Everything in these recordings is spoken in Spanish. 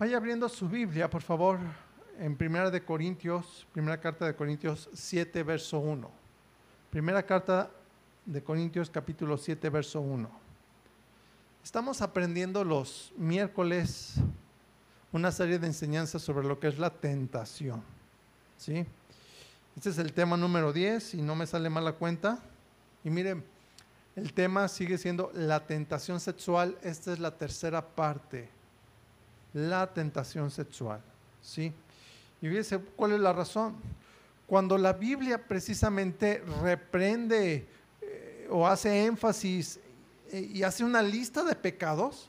Vaya abriendo su Biblia, por favor, en Primera de Corintios, Primera carta de Corintios 7, verso 1. Primera carta de Corintios, capítulo 7, verso 1. Estamos aprendiendo los miércoles una serie de enseñanzas sobre lo que es la tentación. ¿Sí? Este es el tema número 10 y no me sale mal la cuenta. Y miren, el tema sigue siendo la tentación sexual. Esta es la tercera parte la tentación sexual. ¿sí? Y fíjense cuál es la razón. Cuando la Biblia precisamente reprende eh, o hace énfasis eh, y hace una lista de pecados,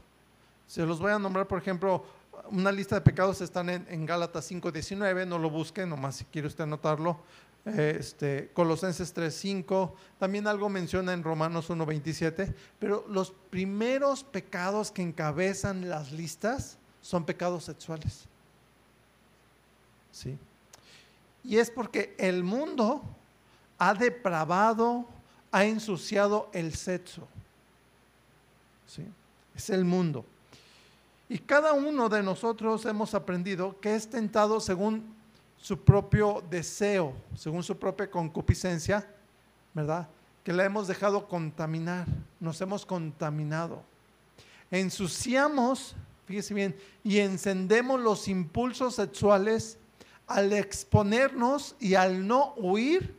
se los voy a nombrar, por ejemplo, una lista de pecados están en, en Gálatas 5.19, no lo busquen, nomás si quiere usted anotarlo. Este, Colosenses 3.5, también algo menciona en Romanos 1.27, pero los primeros pecados que encabezan las listas son pecados sexuales. ¿Sí? Y es porque el mundo ha depravado, ha ensuciado el sexo. ¿Sí? Es el mundo. Y cada uno de nosotros hemos aprendido que es tentado según su propio deseo, según su propia concupiscencia, ¿verdad? Que la hemos dejado contaminar, nos hemos contaminado. Ensuciamos y encendemos los impulsos sexuales al exponernos y al no huir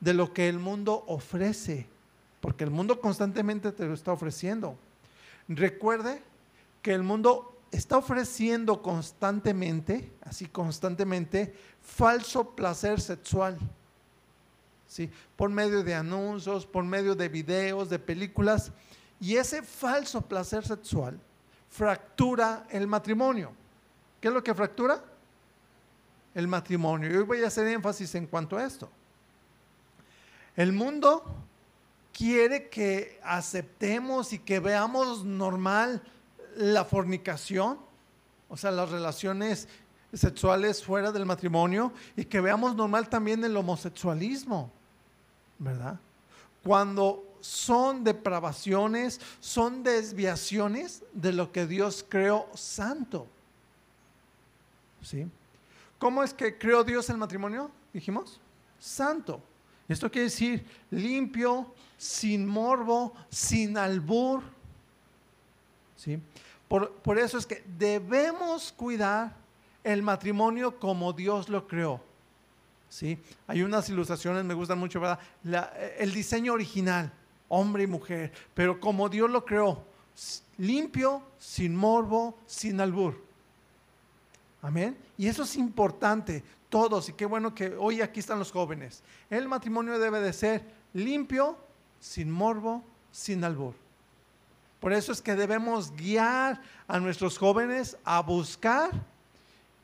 de lo que el mundo ofrece, porque el mundo constantemente te lo está ofreciendo. Recuerde que el mundo está ofreciendo constantemente, así constantemente, falso placer sexual. ¿Sí? Por medio de anuncios, por medio de videos, de películas. Y ese falso placer sexual fractura el matrimonio. ¿Qué es lo que fractura? El matrimonio. Y hoy voy a hacer énfasis en cuanto a esto. El mundo quiere que aceptemos y que veamos normal la fornicación, o sea, las relaciones sexuales fuera del matrimonio, y que veamos normal también el homosexualismo, ¿verdad? Cuando son depravaciones, son desviaciones de lo que Dios creó santo. ¿Sí? ¿Cómo es que creó Dios el matrimonio? Dijimos, santo. Esto quiere decir limpio, sin morbo, sin albur. ¿Sí? Por, por eso es que debemos cuidar el matrimonio como Dios lo creó. ¿Sí? Hay unas ilustraciones, me gustan mucho, ¿verdad? el diseño original hombre y mujer, pero como Dios lo creó, limpio, sin morbo, sin albur. Amén. Y eso es importante, todos, y qué bueno que hoy aquí están los jóvenes. El matrimonio debe de ser limpio, sin morbo, sin albur. Por eso es que debemos guiar a nuestros jóvenes a buscar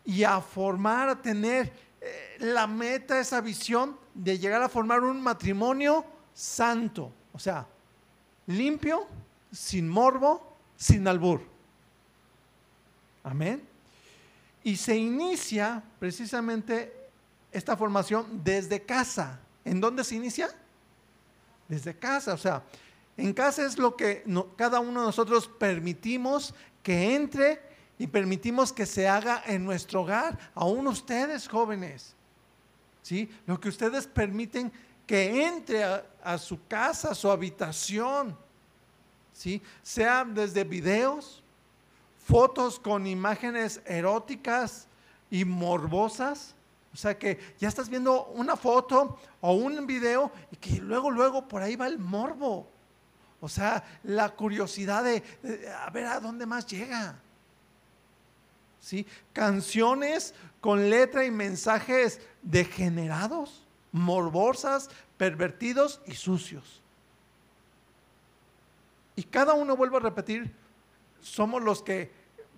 y a formar, a tener eh, la meta, esa visión de llegar a formar un matrimonio santo. O sea, limpio, sin morbo, sin albur. Amén. Y se inicia precisamente esta formación desde casa. ¿En dónde se inicia? Desde casa. O sea, en casa es lo que cada uno de nosotros permitimos que entre y permitimos que se haga en nuestro hogar. Aún ustedes jóvenes. ¿Sí? Lo que ustedes permiten que entre a, su casa, a su habitación, ¿sí? sea desde videos, fotos con imágenes eróticas y morbosas. O sea que ya estás viendo una foto o un video y que luego, luego por ahí va el morbo. O sea, la curiosidad de, a ver a dónde más llega. ¿Sí? Canciones con letra y mensajes degenerados morbosas, pervertidos y sucios. Y cada uno, vuelvo a repetir, somos los que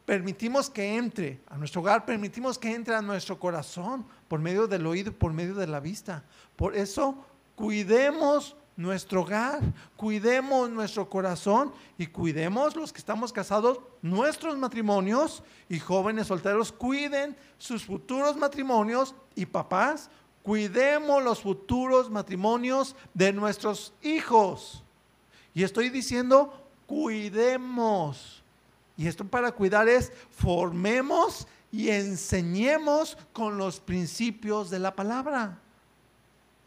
permitimos que entre a nuestro hogar, permitimos que entre a nuestro corazón por medio del oído, por medio de la vista. Por eso, cuidemos nuestro hogar, cuidemos nuestro corazón y cuidemos los que estamos casados, nuestros matrimonios y jóvenes solteros, cuiden sus futuros matrimonios y papás, Cuidemos los futuros matrimonios de nuestros hijos. Y estoy diciendo, cuidemos, Y esto para cuidar es formemos y enseñemos con los principios de la palabra.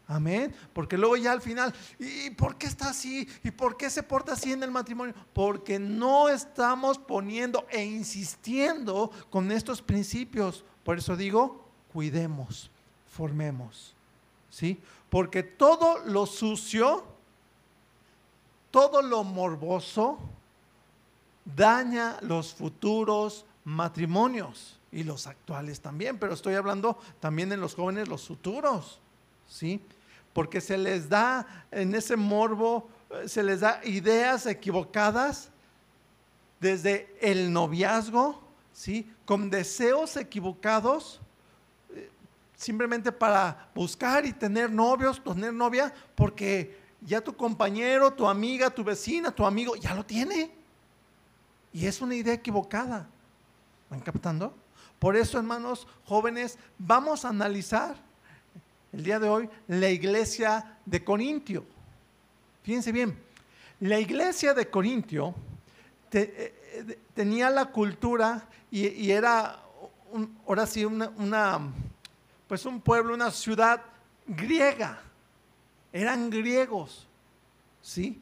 Amén. Porque luego ya al final, ¿y por qué está así? ¿Y por qué se porta así en el matrimonio? Porque no estamos poniendo e insistiendo con estos principios. Por eso digo, cuidemos, formemos. ¿Sí? Porque todo lo sucio, todo lo morboso, daña los futuros matrimonios y los actuales también. Pero estoy hablando también en los jóvenes, los futuros. ¿Sí? porque se les da en ese morbo, eh, se les da ideas equivocadas desde el noviazgo, ¿sí? Con deseos equivocados, simplemente para buscar y tener novios, tener novia, porque ya tu compañero, tu amiga, tu vecina, tu amigo, ya lo tiene. Y es una idea equivocada. ¿Van captando? Por eso, hermanos jóvenes, vamos a analizar el día de hoy la iglesia de Corintio. Fíjense bien, la iglesia de Corintio eh, eh, tenía la cultura y, era, ahora sí, una, pues un pueblo, una ciudad griega. Eran griegos, ¿sí?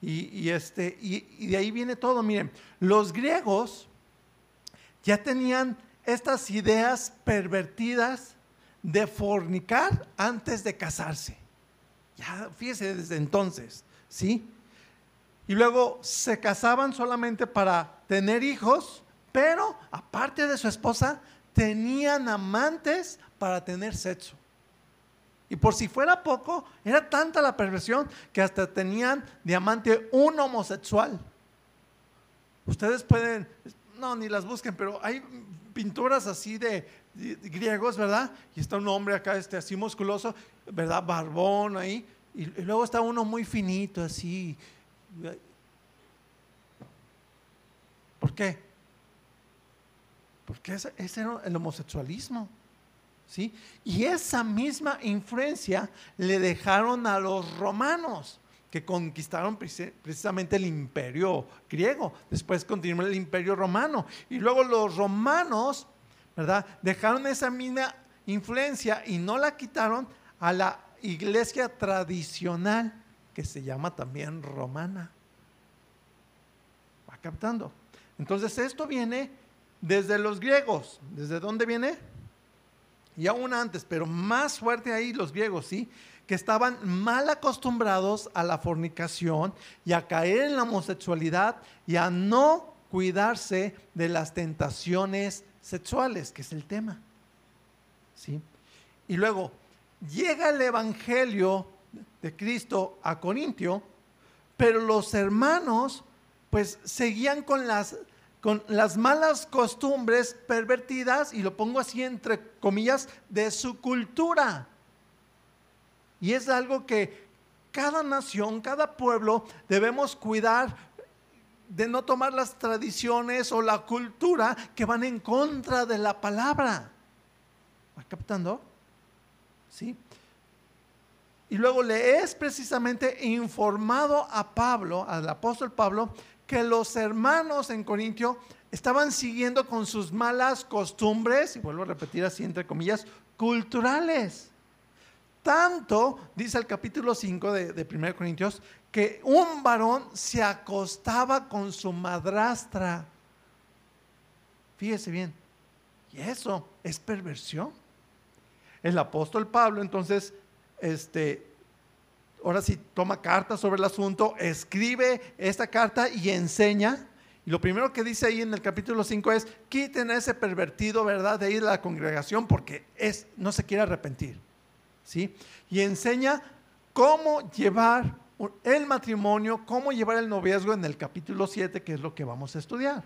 Y, este, y de ahí viene todo. Miren, los griegos ya tenían estas ideas pervertidas de fornicar antes de casarse. Ya, fíjese desde entonces, ¿sí? Y luego se casaban solamente para tener hijos, pero aparte de su esposa, tenían amantes para tener sexo. Y por si fuera poco, era tanta la perversión que hasta tenían diamante un homosexual. Ustedes pueden, no, ni las busquen, pero hay pinturas así de, griegos, ¿verdad? Y está un hombre acá, este, así musculoso, ¿verdad? Barbón ahí. Y, luego está uno muy finito, así. ¿Por qué? Porque ese, era el homosexualismo. Y esa misma influencia le dejaron a los romanos, que conquistaron precisamente el imperio griego. Después continuó el imperio romano. Y luego los romanos ¿verdad? Dejaron esa misma influencia y no la quitaron a la iglesia tradicional, que se llama también romana. Va captando. Entonces esto viene desde los griegos. ¿Desde dónde viene? Y aún antes, pero más fuerte ahí los griegos, ¿sí? Que estaban mal acostumbrados a la fornicación y a caer en la homosexualidad y a no cuidarse de las tentaciones sexuales, que es el tema. ¿Sí? Y luego llega el Evangelio de Cristo a Corintio, pero los hermanos pues seguían con las, con las malas costumbres pervertidas, y lo pongo así entre comillas, de su cultura. Y es algo que cada nación, cada pueblo debemos cuidar de no tomar las tradiciones o la cultura que van en contra de la palabra. ¿Va captando? ¿Sí? Y luego le es precisamente informado a Pablo, al apóstol Pablo, que los hermanos en Corintio estaban siguiendo con sus malas costumbres, y vuelvo a repetir así entre comillas, culturales. Tanto, dice el capítulo 5 de, de 1 Corintios, que un varón se acostaba con su madrastra. Fíjese bien, y eso es perversión. El apóstol Pablo entonces, este, ahora sí toma carta sobre el asunto, escribe esta carta y enseña. Y lo primero que dice ahí en el capítulo 5 es, quiten a ese pervertido, ¿verdad? De ir a la congregación porque es, no se quiere arrepentir. ¿Sí? Y enseña cómo llevar el matrimonio, cómo llevar el noviazgo en el capítulo 7, que es lo que vamos a estudiar.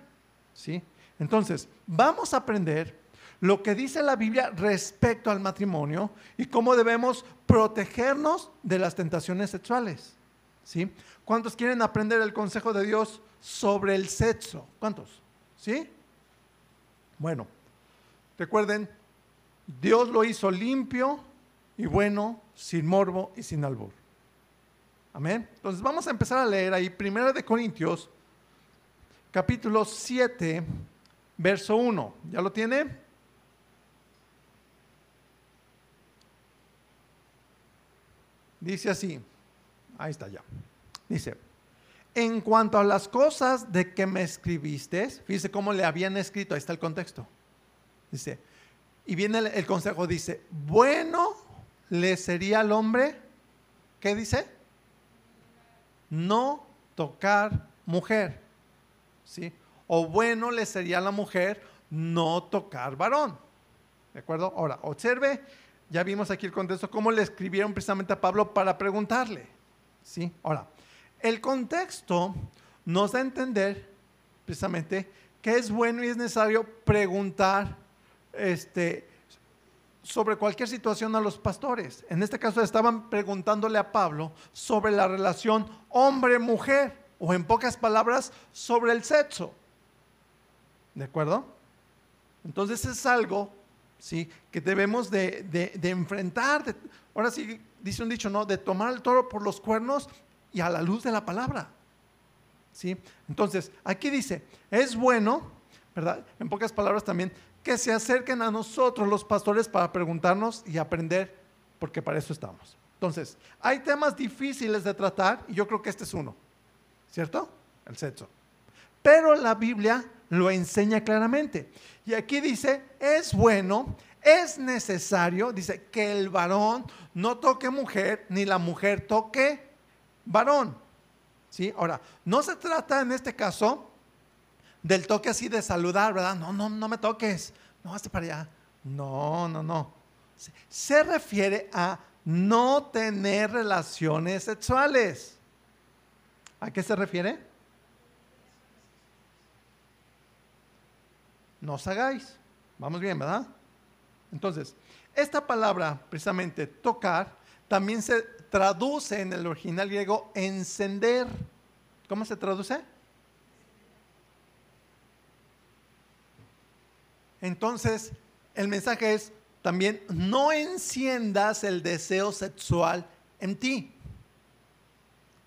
¿Sí? Entonces, vamos a aprender lo que dice la Biblia respecto al matrimonio y cómo debemos protegernos de las tentaciones sexuales. ¿Sí? ¿Cuántos quieren aprender el consejo de Dios sobre el sexo? ¿Cuántos? ¿Sí? Bueno, recuerden, Dios lo hizo limpio y bueno, sin morbo y sin albur. Amén. Entonces vamos a empezar a leer ahí, Primera de Corintios, capítulo 7, verso 1. ¿Ya lo tiene? Dice así, ahí está ya. Dice, en cuanto a las cosas de que me escribiste, fíjese cómo le habían escrito, ahí está el contexto. Dice, y viene el, consejo, dice, bueno le sería al hombre, ¿qué dice? No tocar mujer, ¿sí? O bueno le sería a la mujer no tocar varón, ¿de acuerdo? Ahora, observe, ya vimos aquí el contexto, cómo le escribieron precisamente a Pablo para preguntarle, ¿sí? Ahora, el contexto nos da a entender precisamente que es bueno y es necesario preguntar este, sobre cualquier situación a los pastores. En este caso estaban preguntándole a Pablo sobre la relación hombre-mujer, o en pocas palabras, sobre el sexo. ¿De acuerdo? Entonces es algo ¿sí? que debemos de, enfrentar. ahora sí, dice un dicho, ¿no? De tomar el toro por los cuernos y a la luz de la palabra. ¿Sí? Entonces, aquí dice, es bueno, ¿verdad? En pocas palabras también, que se acerquen a nosotros los pastores para preguntarnos y aprender, porque para eso estamos. Entonces, hay temas difíciles de tratar y yo creo que este es uno, ¿cierto? El sexo. Pero la Biblia lo enseña claramente. Y aquí dice, es bueno, es necesario, dice, que el varón no toque mujer, ni la mujer toque varón. ¿Sí? Ahora, no se trata en este caso del toque así de saludar, ¿verdad? No, no, no me toques. No, hazte para allá. No, no, no. Se refiere a no tener relaciones sexuales. ¿A qué se refiere? No os hagáis. Vamos bien, ¿verdad? Entonces, esta palabra, precisamente tocar, también se traduce en el original griego encender. ¿Cómo se traduce? Entonces, el mensaje es también, no enciendas el deseo sexual en ti.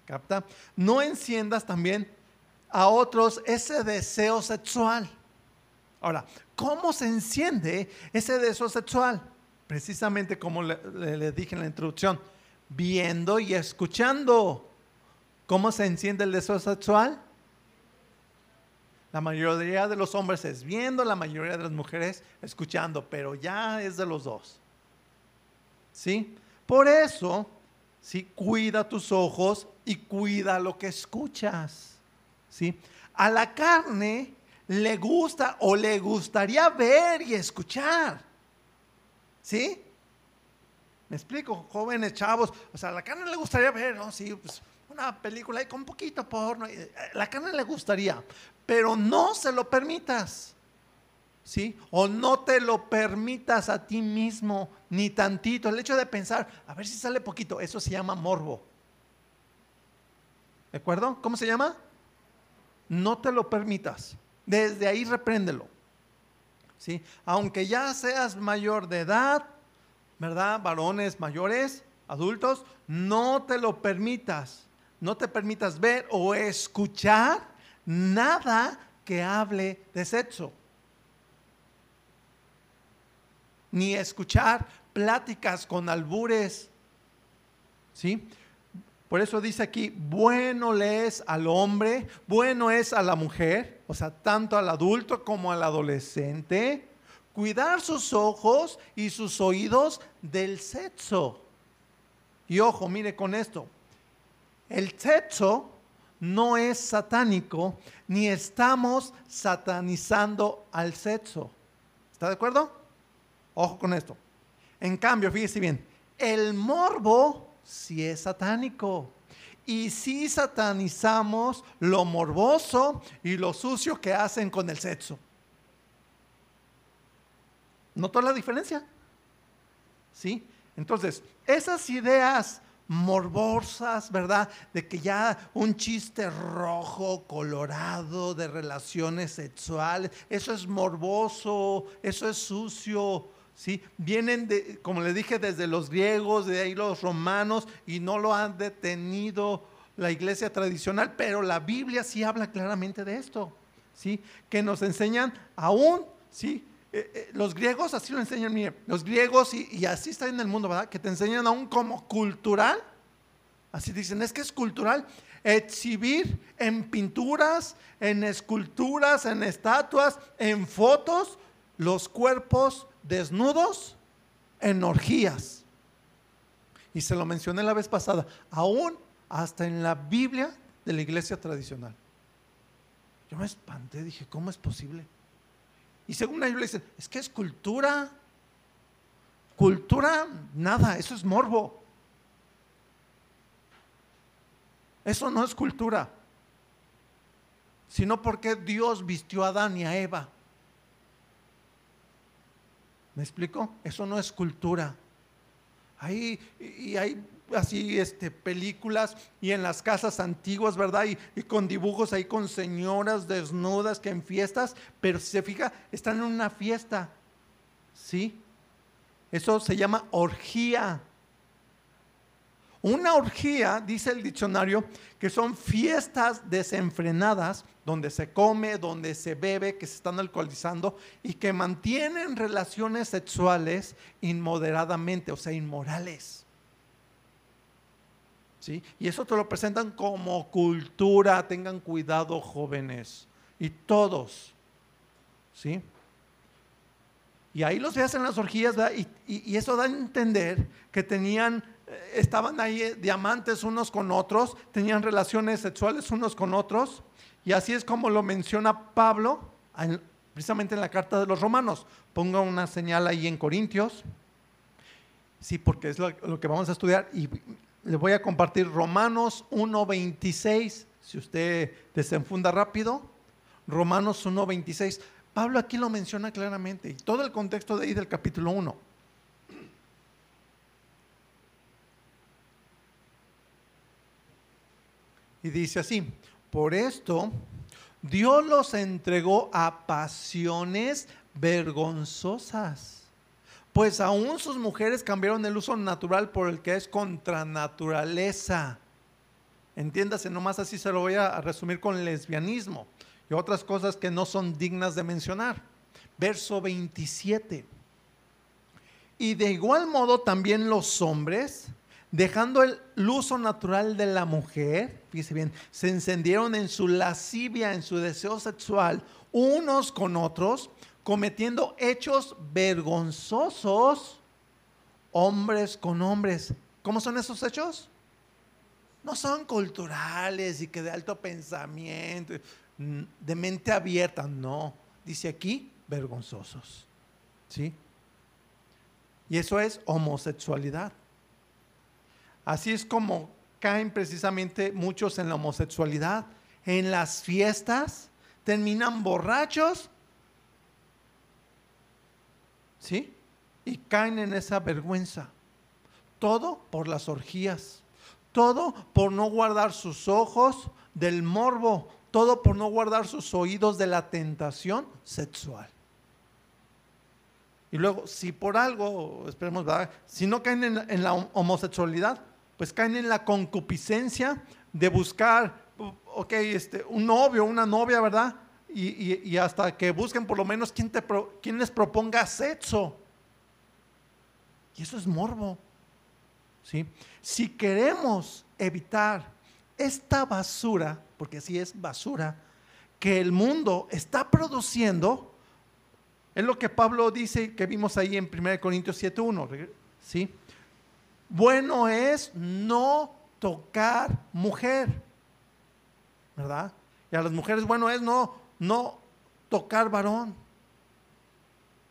¿Capta? No enciendas también a otros ese deseo sexual. Ahora, ¿cómo se enciende ese deseo sexual? Precisamente como le, dije en la introducción, viendo y escuchando. ¿Cómo se enciende el deseo sexual? La mayoría de los hombres es viendo, la mayoría de las mujeres escuchando, pero ya es de los dos. ¿Sí? Por eso, ¿sí? Cuida tus ojos y cuida lo que escuchas. ¿Sí? A la carne le gusta o le gustaría ver y escuchar. ¿Sí? Me explico, jóvenes, chavos, o sea, la carne le gustaría ver, ¿no? Sí, pues una película con un poquito porno, eh, la carne le gustaría, pero no se lo permitas. ¿Sí? O no te lo permitas a ti mismo, ni tantito. El hecho de pensar, a ver si sale poquito, eso se llama morbo. ¿De acuerdo? ¿Cómo se llama? No te lo permitas. Desde ahí repréndelo. ¿Sí? Aunque ya seas mayor de edad, ¿verdad? Varones mayores, adultos, no te lo permitas. No te permitas ver o escuchar nada que hable de sexo. Ni escuchar pláticas con albures. ¿Sí? Por eso dice aquí, bueno le es al hombre, bueno es a la mujer, o sea, tanto al adulto como al adolescente, cuidar sus ojos y sus oídos del sexo. Y ojo, mire con esto, el sexo no es satánico, ni estamos satanizando al sexo. ¿Está de acuerdo? Ojo con esto. En cambio, fíjese bien, el morbo sí es satánico. Y sí satanizamos lo morboso y lo sucio que hacen con el sexo. ¿Notó la diferencia? ¿Sí? Entonces, esas ideas morbosas, ¿verdad? De que ya un chiste rojo, colorado, de relaciones sexuales, eso es morboso, eso es sucio, ¿sí? Vienen, de, como le dije, desde los griegos, de ahí los romanos, y no lo han detenido la iglesia tradicional, pero la Biblia sí habla claramente de esto. ¿sí? Que nos enseñan aún, ¿sí? Eh, eh, los griegos así lo enseñan, mire, los griegos y, y, así está en el mundo, ¿verdad? Que te enseñan aún como cultural, así dicen, es que es cultural exhibir en pinturas, en esculturas, en estatuas, en fotos, los cuerpos desnudos en orgías. Y se lo mencioné la vez pasada, aún hasta en la Biblia de la iglesia tradicional. Yo me espanté, dije, ¿cómo es posible? Y según ellos le dicen, es que es cultura. Cultura, nada, eso es morbo. Eso no es cultura. Sino porque Dios vistió a Adán y a Eva. ¿Me explico? Eso no es cultura. Ahí, y hay así este, películas y en las casas antiguas, ¿verdad? Y, y, con dibujos ahí con señoras desnudas que en fiestas, pero si se fija, están en una fiesta, ¿sí? Eso se llama orgía. Una orgía, dice el diccionario, que son fiestas desenfrenadas donde se come, donde se bebe, que se están alcoholizando y que mantienen relaciones sexuales inmoderadamente, o sea, inmorales. ¿Sí? Y eso te lo presentan como cultura, tengan cuidado jóvenes y todos. ¿Sí? Y ahí los veas en las orgías y, eso da a entender que tenían estaban ahí eh, diamantes unos con otros, tenían relaciones sexuales unos con otros, y así es como lo menciona Pablo precisamente en la carta de los romanos. Ponga una señal ahí en Corintios, sí, porque es lo, que vamos a estudiar, y le voy a compartir Romanos 1.26, si usted desenfunda rápido, Romanos 1.26. Pablo aquí lo menciona claramente, y todo el contexto de ahí del capítulo 1. Y dice así, por esto Dios los entregó a pasiones vergonzosas, pues aún sus mujeres cambiaron el uso natural por el que es contra naturaleza. Entiéndase, nomás así se lo voy a resumir con lesbianismo y otras cosas que no son dignas de mencionar. Verso 27. Y de igual modo también los hombres dejando el uso natural de la mujer, fíjese bien, se encendieron en su lascivia, en su deseo sexual, unos con otros, cometiendo hechos vergonzosos, hombres con hombres. ¿Cómo son esos hechos? No son culturales y que de alto pensamiento, de mente abierta, no. Dice aquí, vergonzosos. ¿Sí? Y eso es homosexualidad. Así es como caen precisamente muchos en la homosexualidad. En las fiestas terminan borrachos. ¿Sí? Y caen en esa vergüenza. Todo por las orgías. Todo por no guardar sus ojos del morbo. Todo por no guardar sus oídos de la tentación sexual. Y luego, si por algo, esperemos. Si no caen en, en la homosexualidad, pues caen en la concupiscencia de buscar, ok, este, un novio, una novia, ¿verdad? Y, hasta que busquen por lo menos quien, te, quien les proponga sexo. Y eso es morbo. ¿sí? Si queremos evitar esta basura, porque así es basura, que el mundo está produciendo, es lo que Pablo dice que vimos ahí en 1 Corintios 7.1, ¿sí? Bueno es no tocar mujer, ¿verdad? Y a las mujeres bueno es no, no tocar varón,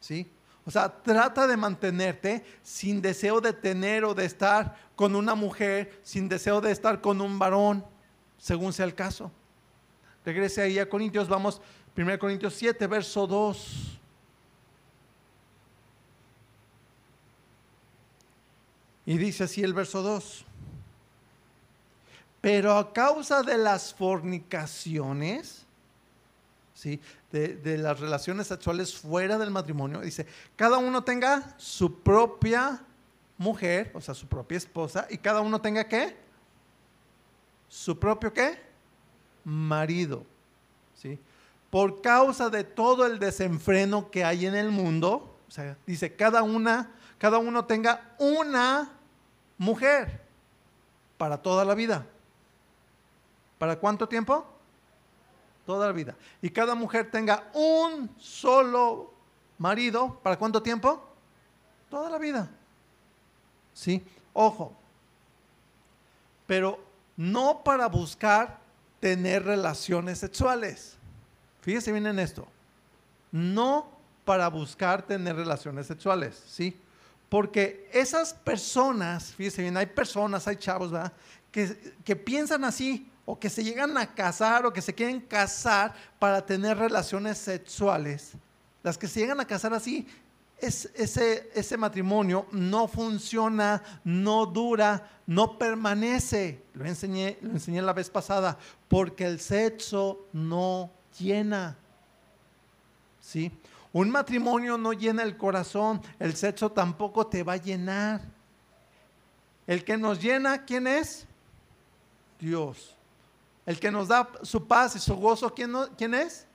¿sí? O sea, trata de mantenerte sin deseo de tener o de estar con una mujer, sin deseo de estar con un varón, según sea el caso. Regrese ahí a Corintios, vamos, 1 Corintios 7, verso 2. Y dice así el verso 2. Pero a causa de las fornicaciones, ¿sí? de, las relaciones sexuales fuera del matrimonio, dice, cada uno tenga su propia mujer, o sea, su propia esposa, y cada uno tenga qué? Su propio qué? Marido. ¿sí? por causa de todo el desenfreno que hay en el mundo, o sea, dice, cada una, cada uno tenga una mujer para toda la vida. ¿Para cuánto tiempo? Toda la vida. Y cada mujer tenga un solo marido, ¿para cuánto tiempo? Toda la vida. ¿Sí? Ojo. Pero no para buscar tener relaciones sexuales. Fíjese bien en esto. No para buscar tener relaciones sexuales, ¿sí? Porque esas personas, fíjese bien, hay personas, hay chavos, ¿verdad? Que, que piensan así, o que se llegan a casar, o que se quieren casar para tener relaciones sexuales. Las que se llegan a casar así, es, ese, ese matrimonio no funciona, no dura, no permanece. Lo enseñé, lo enseñé la vez pasada, porque el sexo no llena. ¿Sí? Un matrimonio no llena el corazón, el sexo tampoco te va a llenar. El que nos llena, ¿quién es? Dios. El que nos da su paz y su gozo, ¿quién, ¿quién es?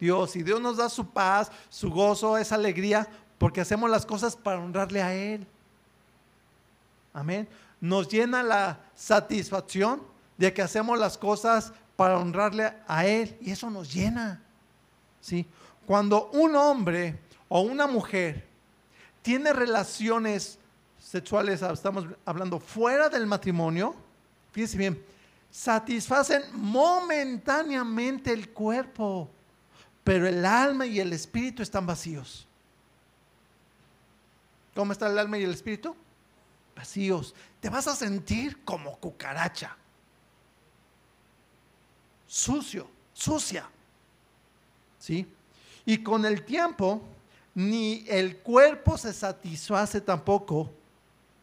Dios. Y Dios nos da su paz, su gozo, esa alegría, porque hacemos las cosas para honrarle a Él. Amén. Nos llena la satisfacción de que hacemos las cosas para honrarle a Él. Y eso nos llena. ¿Sí? Cuando un hombre o una mujer tiene relaciones sexuales, estamos hablando fuera del matrimonio, fíjense bien, satisfacen momentáneamente el cuerpo, pero el alma y el espíritu están vacíos. ¿Cómo está el alma y el espíritu? Vacíos. Te vas a sentir como cucaracha sucio, sucia. ¿Sí? Y con el tiempo, ni el cuerpo se satisface tampoco.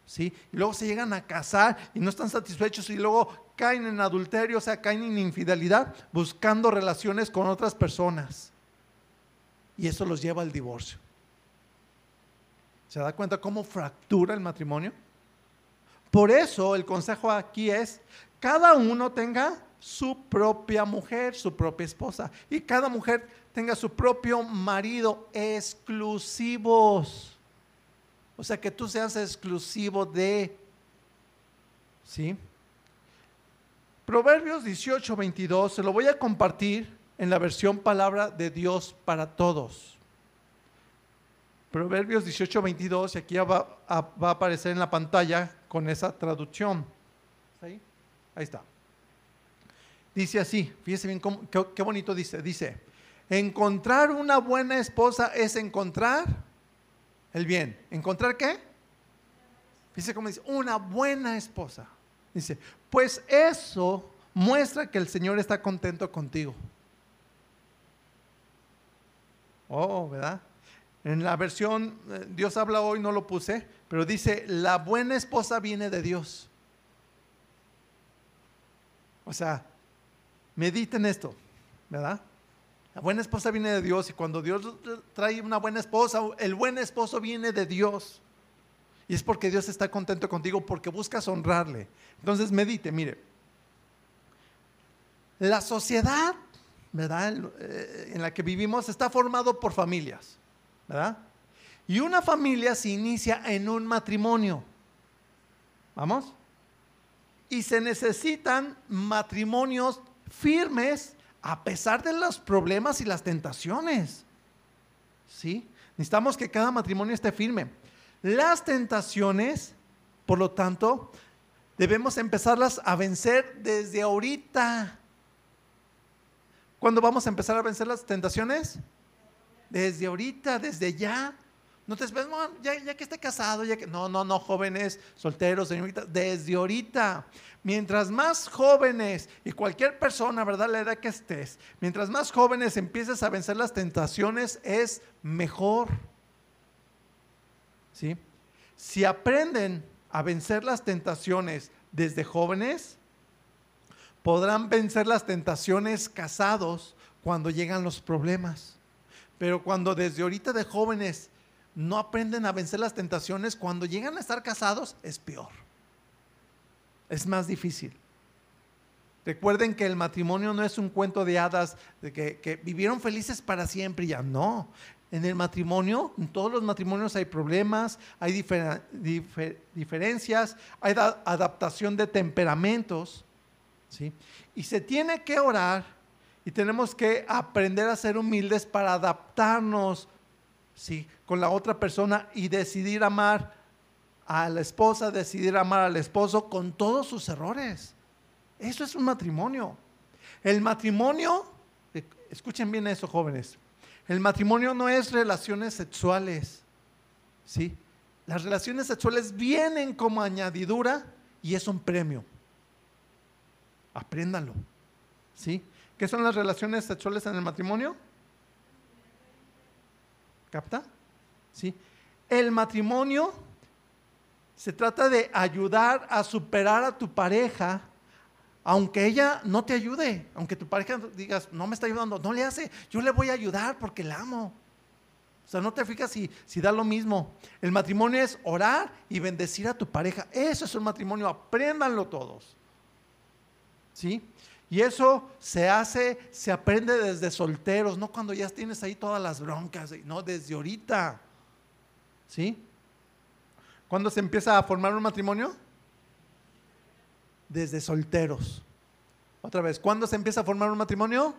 ¿Sí? Y luego se llegan a casar y no están satisfechos y luego caen en adulterio, o sea, caen en infidelidad, buscando relaciones con otras personas. Y eso los lleva al divorcio. ¿Se da cuenta cómo fractura el matrimonio? Por eso el consejo aquí es, cada uno tenga su propia mujer, su propia esposa. Y cada mujer tenga su propio marido exclusivos. O sea, que tú seas exclusivo de... ¿Sí? Proverbios 18, 22, se lo voy a compartir en la versión palabra de Dios para todos. Proverbios 18, 22, y aquí va a, va a aparecer en la pantalla con esa traducción. ¿Ahí? Ahí está. Dice así, fíjese bien qué, bonito dice. Dice, encontrar una buena esposa es encontrar el bien. ¿Encontrar qué? Fíjese cómo dice, una buena esposa. Dice, pues eso muestra que el Señor está contento contigo. Oh, ¿verdad? En la versión eh, Dios habla hoy no lo puse, pero dice, la buena esposa viene de Dios. O sea, Mediten esto, ¿verdad? La buena esposa viene de Dios y cuando Dios trae una buena esposa, el buen esposo viene de Dios. Y es porque Dios está contento contigo, porque buscas honrarle. Entonces medite, mire. La sociedad, ¿verdad? Eh, en la que vivimos está formado por familias, ¿verdad? Y una familia se inicia en un matrimonio. ¿Vamos? Y se necesitan matrimonios firmes a pesar de los problemas y las tentaciones. ¿Sí? Necesitamos que cada matrimonio esté firme. Las tentaciones, por lo tanto, debemos empezarlas a vencer desde ahorita. ¿Cuándo vamos a empezar a vencer las tentaciones? Desde ahorita, desde ya. No te esperes, ya, que esté casado, ya que. No, no, no, jóvenes, solteros, señoritas, desde ahorita. Mientras más jóvenes y cualquier persona, ¿verdad? La edad que estés, mientras más jóvenes empieces a vencer las tentaciones, es mejor. ¿Sí? Si aprenden a vencer las tentaciones desde jóvenes, podrán vencer las tentaciones casados cuando llegan los problemas. Pero cuando desde ahorita de jóvenes no aprenden a vencer las tentaciones, cuando llegan a estar casados es peor. Es más difícil. Recuerden que el matrimonio no es un cuento de hadas de que, vivieron felices para siempre y ya no. En el matrimonio, en todos los matrimonios hay problemas, hay diferencias, hay adaptación de temperamentos. ¿sí? Y se tiene que orar y tenemos que aprender a ser humildes para adaptarnos ¿sí? con la otra persona y decidir amar a la esposa, decidir amar al esposo con todos sus errores. Eso es un matrimonio. El matrimonio, escuchen bien eso jóvenes, el matrimonio no es relaciones sexuales, ¿sí? Las relaciones sexuales vienen como añadidura y es un premio. Apréndanlo, ¿sí? ¿Qué son las relaciones sexuales en el matrimonio? ¿Capta? ¿Sí? El matrimonio se trata de ayudar a superar a tu pareja aunque ella no te ayude, aunque tu pareja digas, no me está ayudando, no le hace, yo le voy a ayudar porque la amo. O sea, no te fijas si, da lo mismo. El matrimonio es orar y bendecir a tu pareja. Eso es un matrimonio, apréndanlo todos. ¿Sí? Y eso se hace, se aprende desde solteros, no cuando ya tienes ahí todas las broncas, no, desde ahorita. ¿Sí? ¿Cuándo se empieza a formar un matrimonio? desde solteros. Otra vez, ¿cuándo se empieza a formar un matrimonio?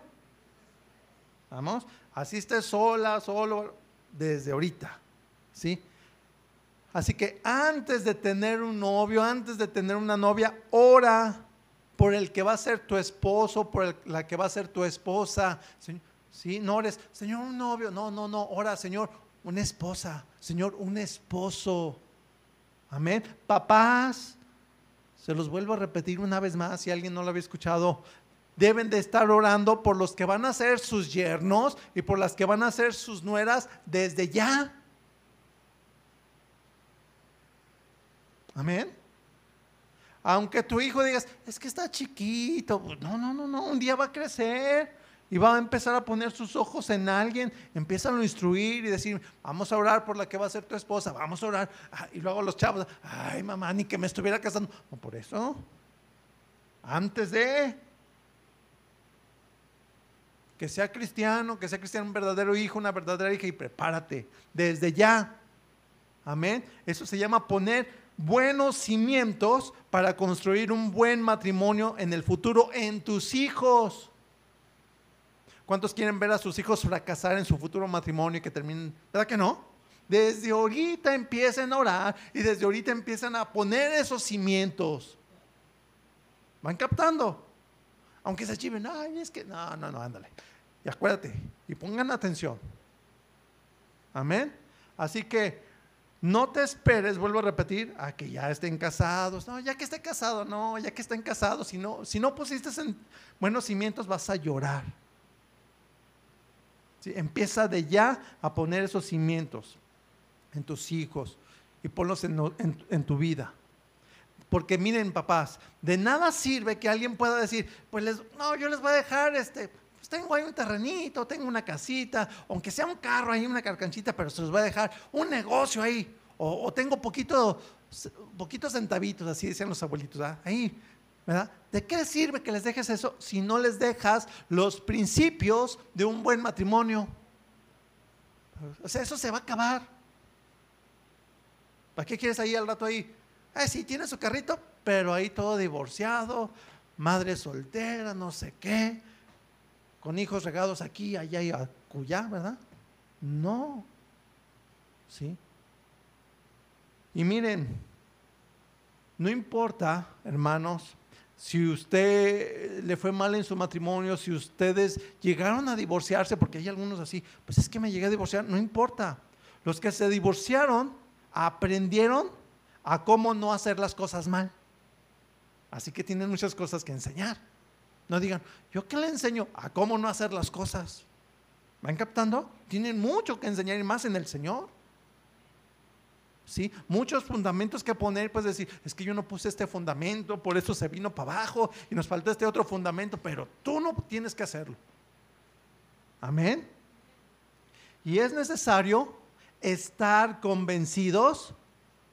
Vamos, así estés sola, solo, desde ahorita. ¿Sí? Así que antes de tener un novio, antes de tener una novia, ora por el que va a ser tu esposo, por la que va a ser tu esposa. Sí, no ores, Señor, un novio. No, no, no, ora, Señor, una esposa. Señor, un esposo. Amén. Papás, se los vuelvo a repetir una vez más si alguien no lo había escuchado. Deben de estar orando por los que van a ser sus yernos y por las que van a ser sus nueras desde ya. Amén. Aunque tu hijo digas, es que está chiquito. No, no, no, no, un día va a crecer y va a empezar a poner sus ojos en alguien, empiezan a instruir y decir, vamos a orar por la que va a ser tu esposa, vamos a orar. Ah, y luego los chavos, ay mamá, ni que me estuviera casando. No, por eso, antes de que sea cristiano, que sea cristiano un verdadero hijo, una verdadera hija y prepárate desde ya. Amén. Eso se llama poner buenos cimientos para construir un buen matrimonio en el futuro en tus hijos. ¿Cuántos quieren ver a sus hijos fracasar en su futuro matrimonio y que terminen? ¿Verdad que no? Desde ahorita empiecen a orar y desde ahorita empiezan a poner esos cimientos. Van captando. Aunque se chiven, ay, es que no, no, no, ándale. Y acuérdate, y pongan atención. Amén. Así que no te esperes, vuelvo a repetir, a que ya estén casados. No, ya que esté casado, no, ya que estén casados. Si no, si no pusiste en buenos cimientos, vas a llorar. Empieza de ya a poner esos cimientos en tus hijos y ponlos en, tu vida. Porque miren, papás, de nada sirve que alguien pueda decir, pues les, no, yo les voy a dejar este, pues tengo ahí un terrenito, tengo una casita, aunque sea un carro ahí, una carcanchita, pero se los voy a dejar un negocio ahí, o, tengo poquito, poquitos centavitos, así decían los abuelitos, ahí, ¿De qué sirve que les dejes eso si no les dejas los principios de un buen matrimonio? O sea, eso se va a acabar. ¿Para qué quieres ahí al rato ahí? Eh, sí, tiene su carrito, pero ahí todo divorciado, madre soltera, no sé qué, con hijos regados aquí, allá y acullá, ¿verdad? No. ¿Sí? Y miren, no importa, hermanos, si usted le fue mal en su matrimonio, si ustedes llegaron a divorciarse, porque hay algunos así, pues es que me llegué a divorciar, no importa. Los que se divorciaron aprendieron a cómo no hacer las cosas mal. Así que tienen muchas cosas que enseñar. No digan, ¿yo qué le enseño? A cómo no hacer las cosas. ¿Van captando? Tienen mucho que enseñar y más en el Señor. ¿sí? Muchos fundamentos que poner, pues decir, es que yo no puse este fundamento, por eso se vino para abajo y nos faltó este otro fundamento, pero tú no tienes que hacerlo. Amén. Y es necesario estar convencidos,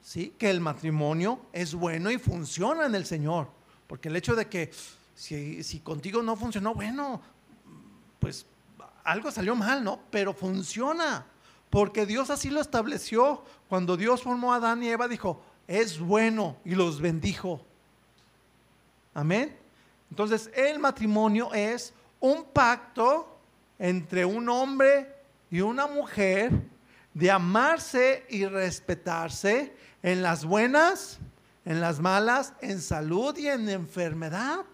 ¿sí? Que el matrimonio es bueno y funciona en el Señor. Porque el hecho de que si, contigo no funcionó, bueno, pues algo salió mal, ¿no? Pero funciona, porque Dios así lo estableció. Cuando Dios formó a Adán y Eva, dijo, es bueno y los bendijo. Amén. Entonces, el matrimonio es un pacto entre un hombre y una mujer de amarse y respetarse en las buenas, en las malas, en salud y en enfermedad.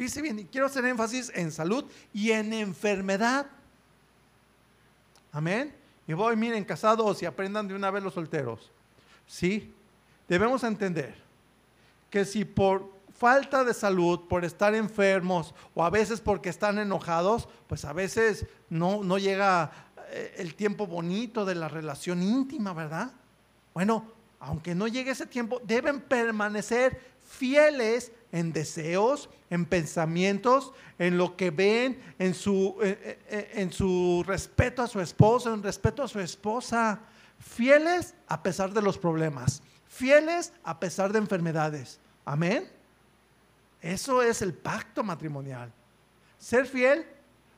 Fíjese bien, y quiero hacer énfasis en salud y en enfermedad. Amén. Y voy, miren, casados y aprendan de una vez los solteros. Sí, debemos entender que si por falta de salud, por estar enfermos o a veces porque están enojados, pues a veces no, no llega eh, el tiempo bonito de la relación íntima, ¿verdad? Bueno, aunque no llegue ese tiempo, deben permanecer fieles en deseos, en pensamientos, en lo que ven, en su, eh, eh, en su respeto a su esposo, en respeto a su esposa. Fieles a pesar de los problemas, fieles a pesar de enfermedades. Amén. Eso es el pacto matrimonial. Ser fiel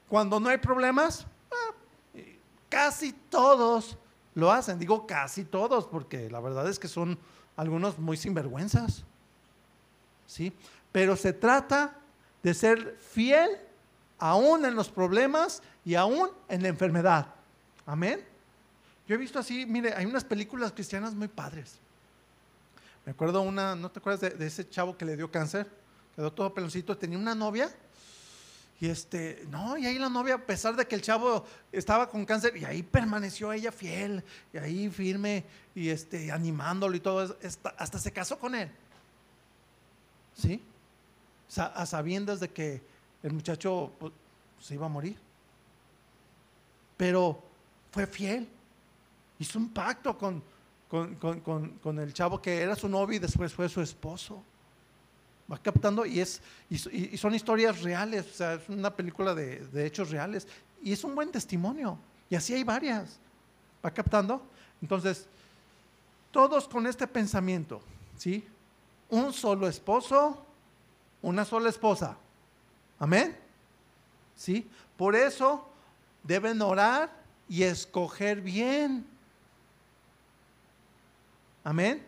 cuando no hay problemas, ah, casi todos lo hacen. Digo casi todos porque la verdad es que son algunos muy sinvergüenzas. ¿Sí? Pero se trata de ser fiel aún en los problemas y aún en la enfermedad. Amén. Yo he visto así, mire, hay unas películas cristianas muy padres. Me acuerdo una, ¿no te acuerdas de, ese chavo que le dio cáncer? quedó todo peloncito, tenía una novia. Y este, no, y ahí la novia, a pesar de que el chavo estaba con cáncer, y ahí permaneció ella fiel, y ahí firme, y este, animándolo y todo, hasta se casó con él. ¿Sí? A sabiendas de que el muchacho pues, se iba a morir. Pero fue fiel. Hizo un pacto con, con el chavo que era su novio y después fue su esposo va captando y, es, y, son historias reales, o sea, es una película de, hechos reales y es un buen testimonio. Y así hay varias. ¿Va captando? Entonces, todos con este pensamiento, ¿sí? Un solo esposo, una sola esposa. Amén. ¿Sí? Por eso deben orar y escoger bien. Amén.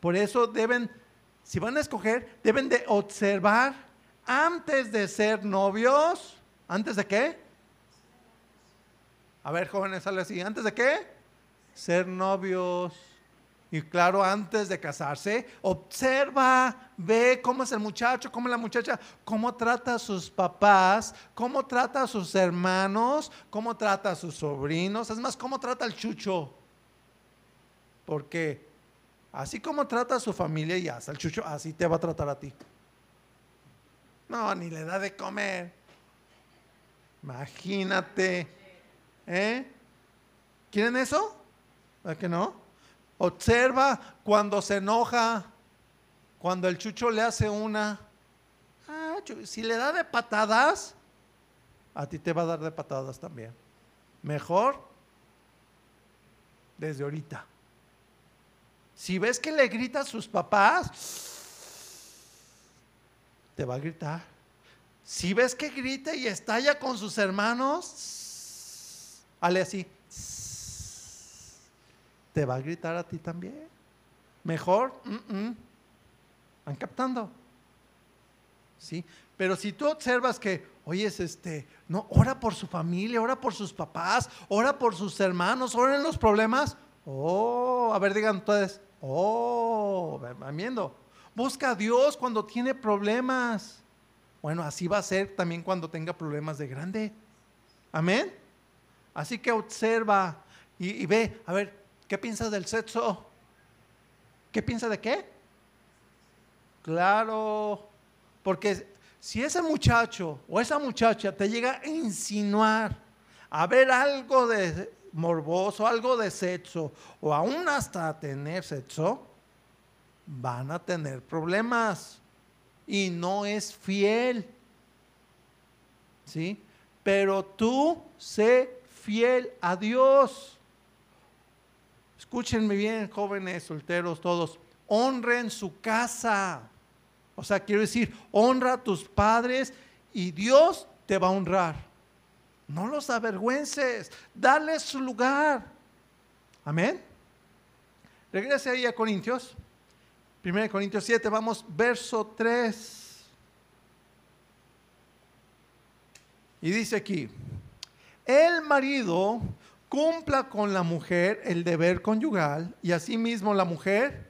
Por eso deben si van a escoger, deben de observar antes de ser novios. ¿Antes de qué? A ver, jóvenes, sale así. ¿Antes de qué? Ser novios. Y claro, antes de casarse, observa, ve cómo es el muchacho, cómo es la muchacha, cómo trata a sus papás, cómo trata a sus hermanos, cómo trata a sus sobrinos, es más, cómo trata al chucho. Porque Así como trata a su familia y hasta el chucho, así te va a tratar a ti. No, ni le da de comer. Imagínate. ¿Eh? ¿Quieren eso? ¿Verdad que no? Observa cuando se enoja, cuando el chucho le hace una. Ah, si le da de patadas, a ti te va a dar de patadas también. Mejor desde ahorita. Si ves que le grita a sus papás, te va a gritar. Si ves que grita y estalla con sus hermanos, hale así. Te va a gritar a ti también. Mejor, van captando. ¿Sí? Pero si tú observas que, oye, este, no, ora por su familia, ora por sus papás, ora por sus hermanos, ora en los problemas. Oh, a ver, digan ustedes, Oh, viendo. Busca a Dios cuando tiene problemas. Bueno, así va a ser también cuando tenga problemas de grande. Amén. Así que observa y, ve, a ver, ¿qué piensas del sexo? ¿Qué piensa de qué? Claro, porque si ese muchacho o esa muchacha te llega a insinuar a ver algo de morboso, algo de sexo, o aún hasta tener sexo, van a tener problemas. Y no es fiel. ¿Sí? Pero tú sé fiel a Dios. Escúchenme bien, jóvenes, solteros, todos. Honren su casa. O sea, quiero decir, honra a tus padres y Dios te va a honrar. No los avergüences, dale su lugar. Amén. Regrese ahí a Corintios. 1 Corintios 7, vamos, verso 3. Y dice aquí, el marido cumpla con la mujer el deber conyugal y asimismo la mujer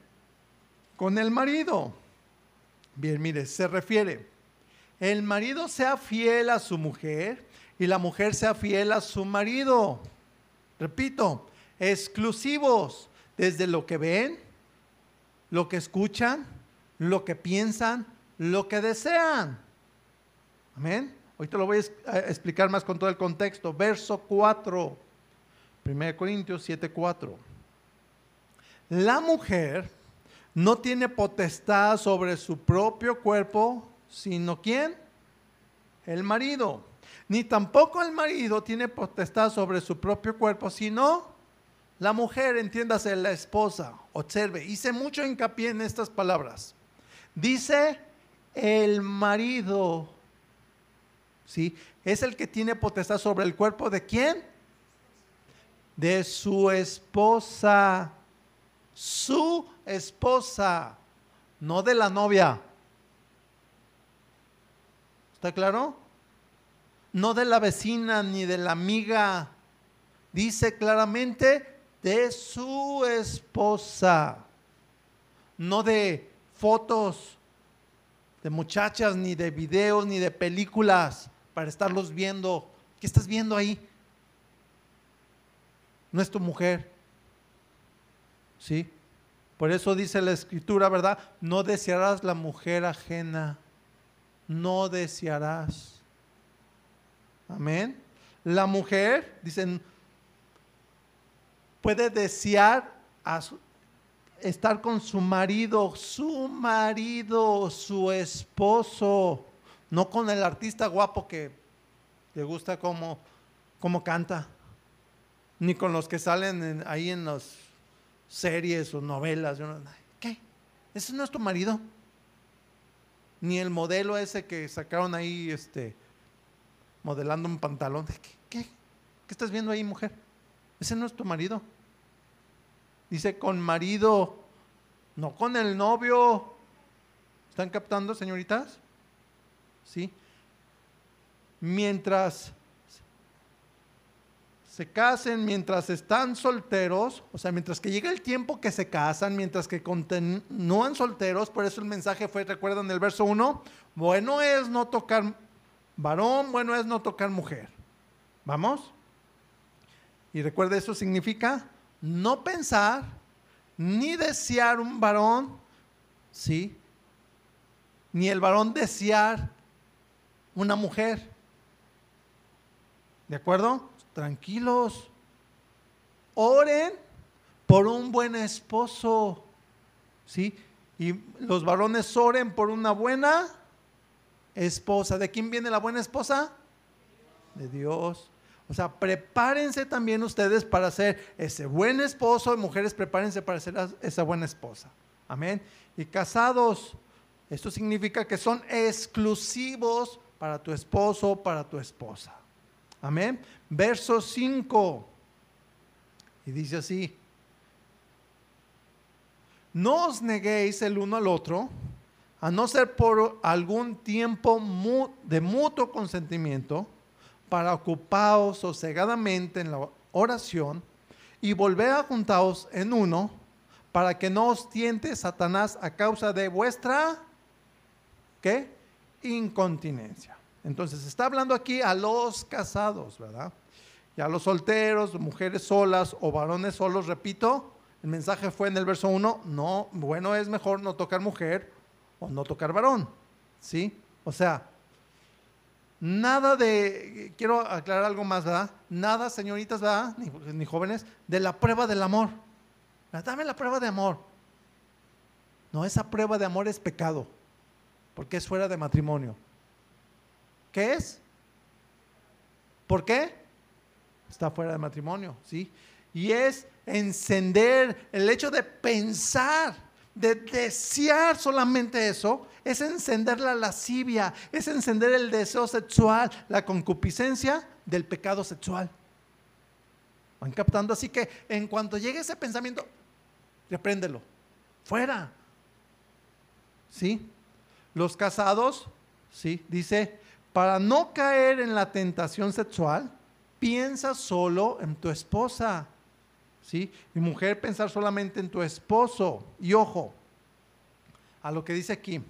con el marido. Bien, mire, se refiere, el marido sea fiel a su mujer y la mujer sea fiel a su marido. Repito, exclusivos desde lo que ven, lo que escuchan, lo que piensan, lo que desean. Amén. Te lo voy a explicar más con todo el contexto. Verso 4, 1 Corintios 7, 4. La mujer no tiene potestad sobre su propio cuerpo, sino ¿quién? El marido. Ni tampoco el marido tiene potestad sobre su propio cuerpo, sino la mujer, entiéndase, la esposa. Observe, hice mucho hincapié en estas palabras. Dice el marido, ¿sí? Es el que tiene potestad sobre el cuerpo de quién? De su esposa. Su esposa, no de la novia. ¿Está claro? No de la vecina ni de la amiga. Dice claramente de su esposa, no de fotos de muchachas, ni de videos, ni de películas para estarlos viendo. ¿Qué estás viendo ahí? No es tu mujer. ¿Sí? Por eso dice la escritura, ¿verdad? No desearás la mujer ajena. No desearás. Amén. La mujer, dicen, puede desear estar con su marido, su marido, su esposo, no con el artista guapo que le gusta cómo, canta, ni con los que salen ahí en las series o novelas. ¿Qué? ¿Ese no es tu marido? Ni el modelo ese que sacaron ahí, este, modelando un pantalón. ¿Qué? ¿Qué, ¿Qué estás viendo ahí, mujer? Ese no es tu marido. Dice con marido, no con el novio. ¿Están captando, señoritas? ¿Sí? Mientras se casen, mientras están solteros, o sea, mientras que llega el tiempo que se casan, mientras que continúan solteros, por eso el mensaje fue, recuerdan el verso 1, bueno es no tocar varón, bueno es no tocar mujer. ¿Vamos? Y recuerda, eso significa no pensar ni desear un varón, ¿sí? Ni el varón desear una mujer. ¿De acuerdo? Tranquilos. Oren por un buen esposo, ¿sí? Y los varones oren por una buena esposa. ¿De quién viene la buena esposa? De Dios. O sea, prepárense también ustedes para ser ese buen esposo y mujeres prepárense para ser esa buena esposa. Amén. Y casados, esto significa que son exclusivos para tu esposo, para tu esposa. Amén. Verso 5. Y dice así. No os neguéis el uno al otro, a no ser por algún tiempo de mutuo consentimiento para ocupaos sosegadamente en la oración y volver a juntaos en uno para que no os tiente Satanás a causa de vuestra ¿qué? incontinencia. Entonces está hablando aquí a los casados, ¿verdad? Y a los solteros, mujeres solas o varones solos, repito, el mensaje fue en el verso 1, no, bueno es mejor no tocar mujer o no tocar varón, ¿sí? O sea, Nada de, quiero aclarar algo más, ¿verdad? Nada, señoritas, ¿verdad? Ni, jóvenes, de la prueba del amor. Dame la prueba de amor. No, esa prueba de amor es pecado, porque es fuera de matrimonio. ¿Qué es? ¿Por qué? Está fuera de matrimonio, ¿sí? Y es encender el hecho de pensar, de desear solamente eso, es encender la lascivia, es encender el deseo sexual, la concupiscencia del pecado sexual. Van captando así que en cuanto llegue ese pensamiento, repréndelo, fuera. ¿Sí? Los casados, ¿sí? Dice, para no caer en la tentación sexual, piensa solo en tu esposa. ¿Sí? Y mujer, pensar solamente en tu esposo. Y ojo, a lo que dice aquí,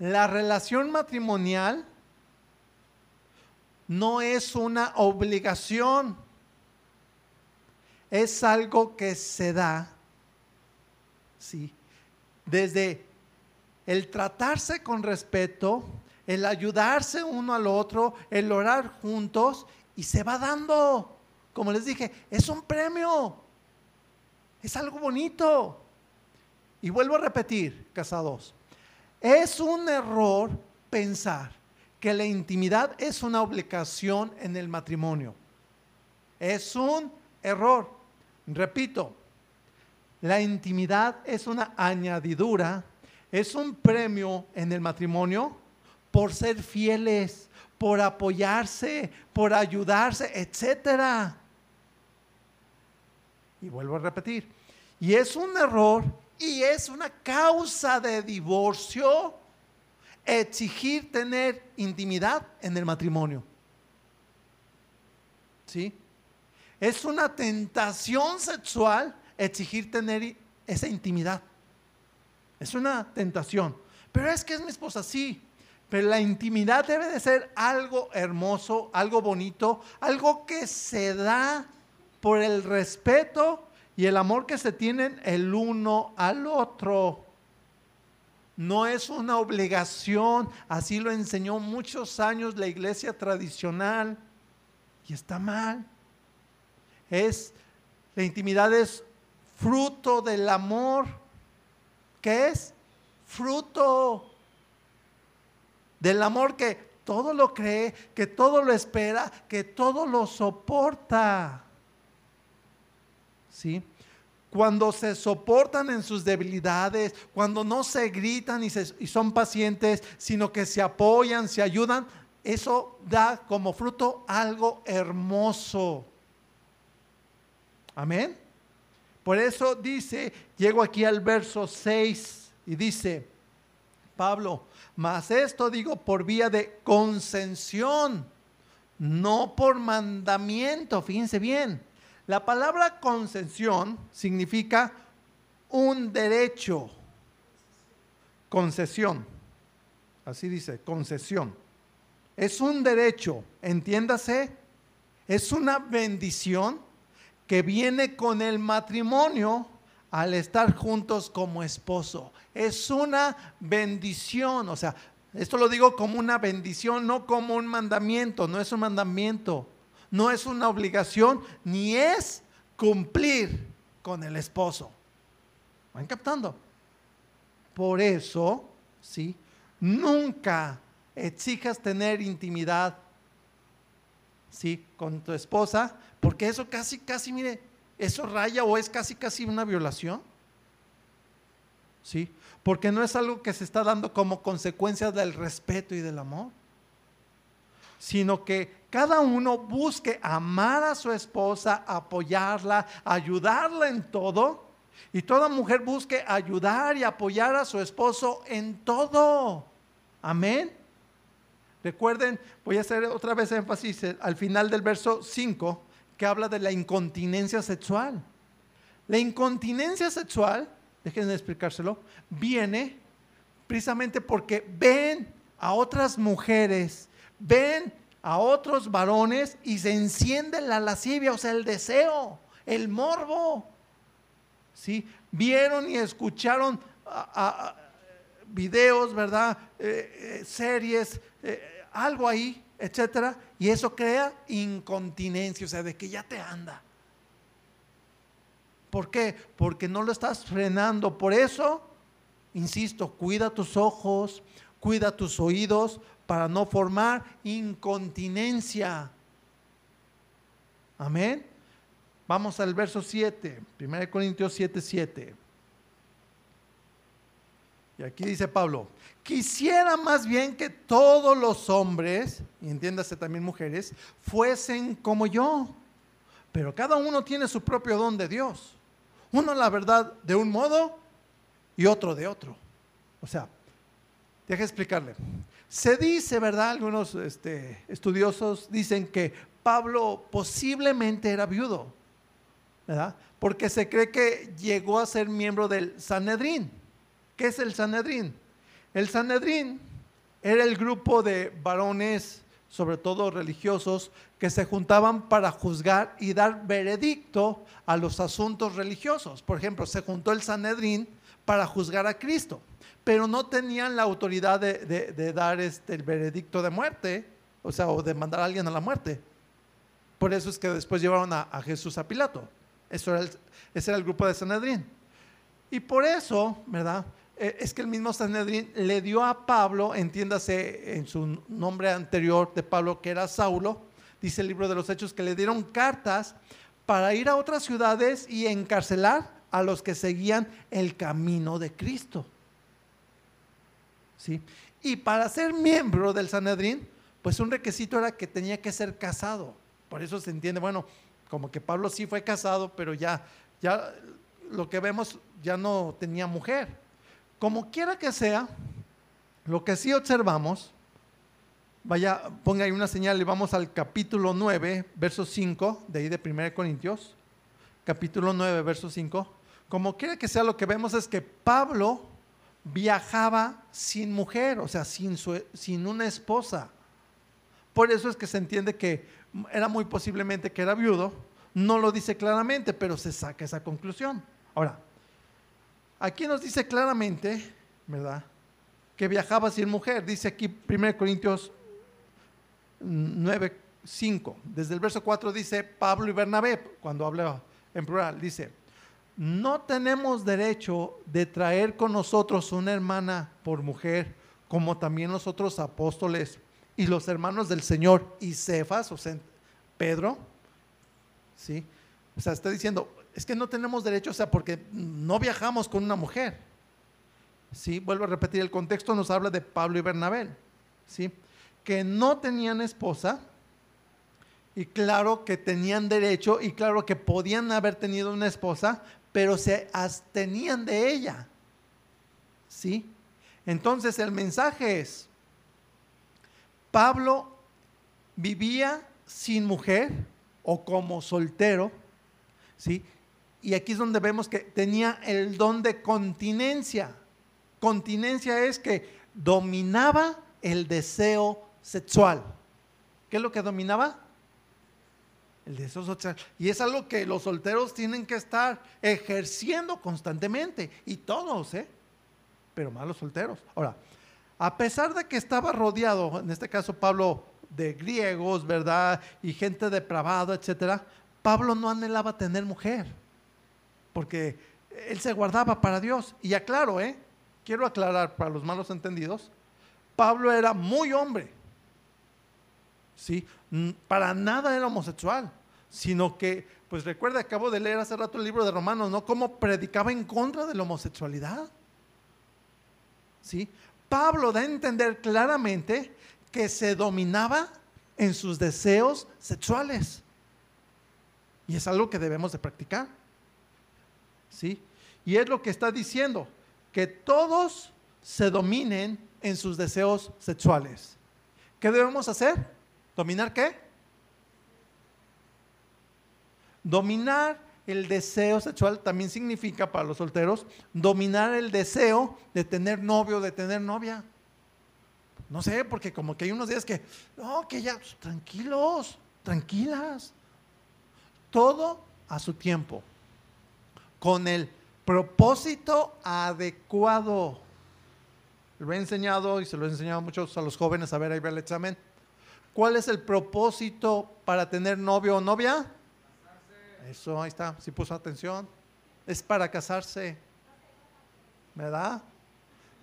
la relación matrimonial no es una obligación, es algo que se da, ¿sí? Desde el tratarse con respeto, el ayudarse uno al otro, el orar juntos y se va dando. Como les dije, es un premio, es algo bonito. Y vuelvo a repetir, casados, es un error pensar que la intimidad es una obligación en el matrimonio. Es un error. Repito, la intimidad es una añadidura, es un premio en el matrimonio por ser fieles, por apoyarse, por ayudarse, etc. Y vuelvo a repetir, y es un error y es una causa de divorcio exigir tener intimidad en el matrimonio. ¿Sí? Es una tentación sexual exigir tener esa intimidad. Es una tentación. Pero es que es mi esposa, sí. Pero la intimidad debe de ser algo hermoso, algo bonito, algo que se da por el respeto y el amor que se tienen el uno al otro. No es una obligación, así lo enseñó muchos años la iglesia tradicional y está mal. Es la intimidad es fruto del amor. ¿Qué es? Fruto del amor que todo lo cree, que todo lo espera, que todo lo soporta. ¿sí? Cuando se soportan en sus debilidades, cuando no se gritan y, y son pacientes, sino que se apoyan, se ayudan, eso da como fruto algo hermoso. Amén. Por eso dice, llego aquí al verso 6 y dice, Pablo, mas esto digo por vía de concesión, no por mandamiento, fíjense bien. La palabra concesión significa un derecho, concesión. Así dice, concesión. Es un derecho, entiéndase, es una bendición que viene con el matrimonio al estar juntos como esposo. Es una bendición, o sea, esto lo digo como una bendición, no como un mandamiento, no es un mandamiento no es una obligación ni es cumplir con el esposo. ¿Van captando? Por eso, ¿sí? Nunca exijas tener intimidad, ¿sí? Con tu esposa, porque eso casi, casi, mire, eso raya o es casi, casi una violación. ¿Sí? Porque no es algo que se está dando como consecuencia del respeto y del amor sino que cada uno busque amar a su esposa, apoyarla, ayudarla en todo. Y toda mujer busque ayudar y apoyar a su esposo en todo. Amén. Recuerden, voy a hacer otra vez énfasis al final del verso 5, que habla de la incontinencia sexual. La incontinencia sexual, déjenme explicárselo, viene precisamente porque ven a otras mujeres ven a otros varones y se enciende la lascivia, o sea, el deseo, el morbo. ¿Sí? Vieron y escucharon videos, ¿verdad? Eh, eh, series, eh, algo ahí, etcétera, y eso crea incontinencia, o sea, de que ya te anda. ¿Por qué? Porque no lo estás frenando. Por eso, insisto, cuida tus ojos, cuida tus oídos, para no formar incontinencia. Amén. Vamos al verso 7, 1 Corintios 7, 7. Y aquí dice Pablo, quisiera más bien que todos los hombres, y entiéndase también mujeres, fuesen como yo. Pero cada uno tiene su propio don de Dios. Uno la verdad de un modo y otro de otro. O sea, deje explicarle. Se dice, ¿verdad? Algunos este, estudiosos dicen que Pablo posiblemente era viudo, ¿verdad? Porque se cree que llegó a ser miembro del Sanedrín. ¿Qué es el Sanedrín? El Sanedrín era el grupo de varones, sobre todo religiosos, que se juntaban para juzgar y dar veredicto a los asuntos religiosos. Por ejemplo, se juntó el Sanedrín para juzgar a Cristo, pero no tenían la autoridad de, dar este, el veredicto de muerte, o sea, o de mandar a alguien a la muerte. Por eso es que después llevaron a, Jesús a Pilato. Eso era ese era el grupo de Sanedrín. Y por eso, ¿verdad? Eh, es que el mismo Sanedrín le dio a Pablo, entiéndase en su nombre anterior de Pablo, que era Saulo, dice el libro de los Hechos, que le dieron cartas para ir a otras ciudades y encarcelar a los que seguían el camino de Cristo. ¿Sí? Y para ser miembro del Sanedrín, pues un requisito era que tenía que ser casado. Por eso se entiende, bueno, como que Pablo sí fue casado, pero ya, ya lo que vemos ya no tenía mujer. Como quiera que sea, lo que sí observamos, vaya, ponga ahí una señal y vamos al capítulo 9, verso 5, de ahí de 1 Corintios, capítulo 9, verso 5. Como quiera que sea, lo que vemos es que Pablo viajaba sin mujer, o sea, sin, sin una esposa. Por eso es que se entiende que era muy posiblemente que era viudo. No lo dice claramente, pero se saca esa conclusión. Ahora, Aquí nos dice claramente, ¿verdad? Que viajaba sin mujer. Dice aquí 1 Corintios 9, 5. Desde el verso 4 dice Pablo y Bernabé, cuando habla en plural, dice, no tenemos derecho de traer con nosotros una hermana por mujer, como también los otros apóstoles y los hermanos del Señor y Cefas, o sea, Pedro, ¿sí? O sea, está diciendo, es que no tenemos derecho, o sea, porque no viajamos con una mujer. ¿Sí? Vuelvo a repetir, el contexto nos habla de Pablo y Bernabé, ¿sí? Que no tenían esposa y claro que tenían derecho y claro que podían haber tenido una esposa, pero se abstenían de ella. ¿Sí? Entonces el mensaje es, Pablo vivía sin mujer o como soltero, ¿sí? Y aquí es donde vemos que tenía el don de continencia. Continencia es que dominaba el deseo sexual. ¿Qué es lo que dominaba? El deseo sexual. Y es algo que los solteros tienen que estar ejerciendo constantemente. Y todos, ¿eh? Pero más los solteros. Ahora, a pesar de que estaba rodeado, en este caso Pablo, de griegos, ¿verdad? Y gente depravada, etcétera, Pablo no anhelaba tener mujer porque él se guardaba para Dios. Y aclaro, ¿eh? quiero aclarar para los malos entendidos, Pablo era muy hombre, ¿sí? Para nada era homosexual, sino que, pues recuerda, acabo de leer hace rato el libro de Romanos, ¿no? Cómo predicaba en contra de la homosexualidad. ¿Sí? Pablo da a entender claramente que se dominaba en sus deseos sexuales. Y es algo que debemos de practicar. ¿Sí? Y es lo que está diciendo, que todos se dominen en sus deseos sexuales. ¿Qué debemos hacer? ¿Dominar qué? Dominar el deseo sexual también significa para los solteros dominar el deseo de tener novio, de tener novia. No sé, porque como que hay unos días que, no, que ya, pues, tranquilos, tranquilas. Todo a su tiempo con el propósito adecuado. Lo he enseñado y se lo he enseñado a muchos a los jóvenes a ver ahí ver el examen. ¿Cuál es el propósito para tener novio o novia? Eso, ahí está, si puso atención. Es para casarse. ¿Verdad?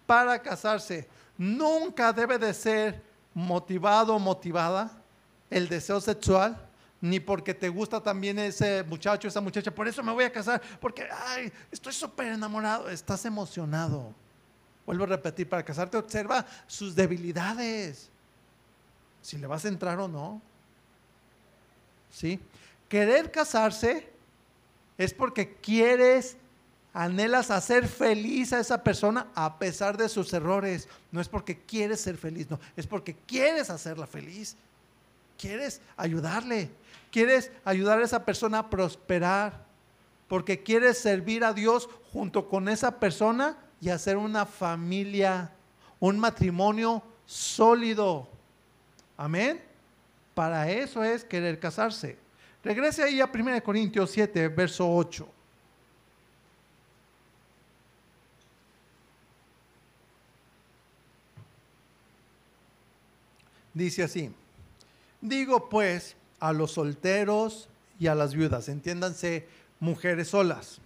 Para casarse. Nunca debe de ser motivado o motivada el deseo sexual ni porque te gusta también ese muchacho, esa muchacha, por eso me voy a casar, porque, ay, estoy súper enamorado, estás emocionado. Vuelvo a repetir, para casarte observa sus debilidades. Si le vas a entrar o no. ¿Sí? Querer casarse es porque quieres, anhelas hacer feliz a esa persona a pesar de sus errores. No es porque quieres ser feliz, no, es porque quieres hacerla feliz. Quieres ayudarle, quieres ayudar a esa persona a prosperar, porque quieres servir a Dios junto con esa persona y hacer una familia, un matrimonio sólido. Amén. Para eso es querer casarse. Regrese ahí a 1 Corintios 7, verso 8. Dice así, digo pues a los solteros y a las viudas, entiéndanse mujeres solas,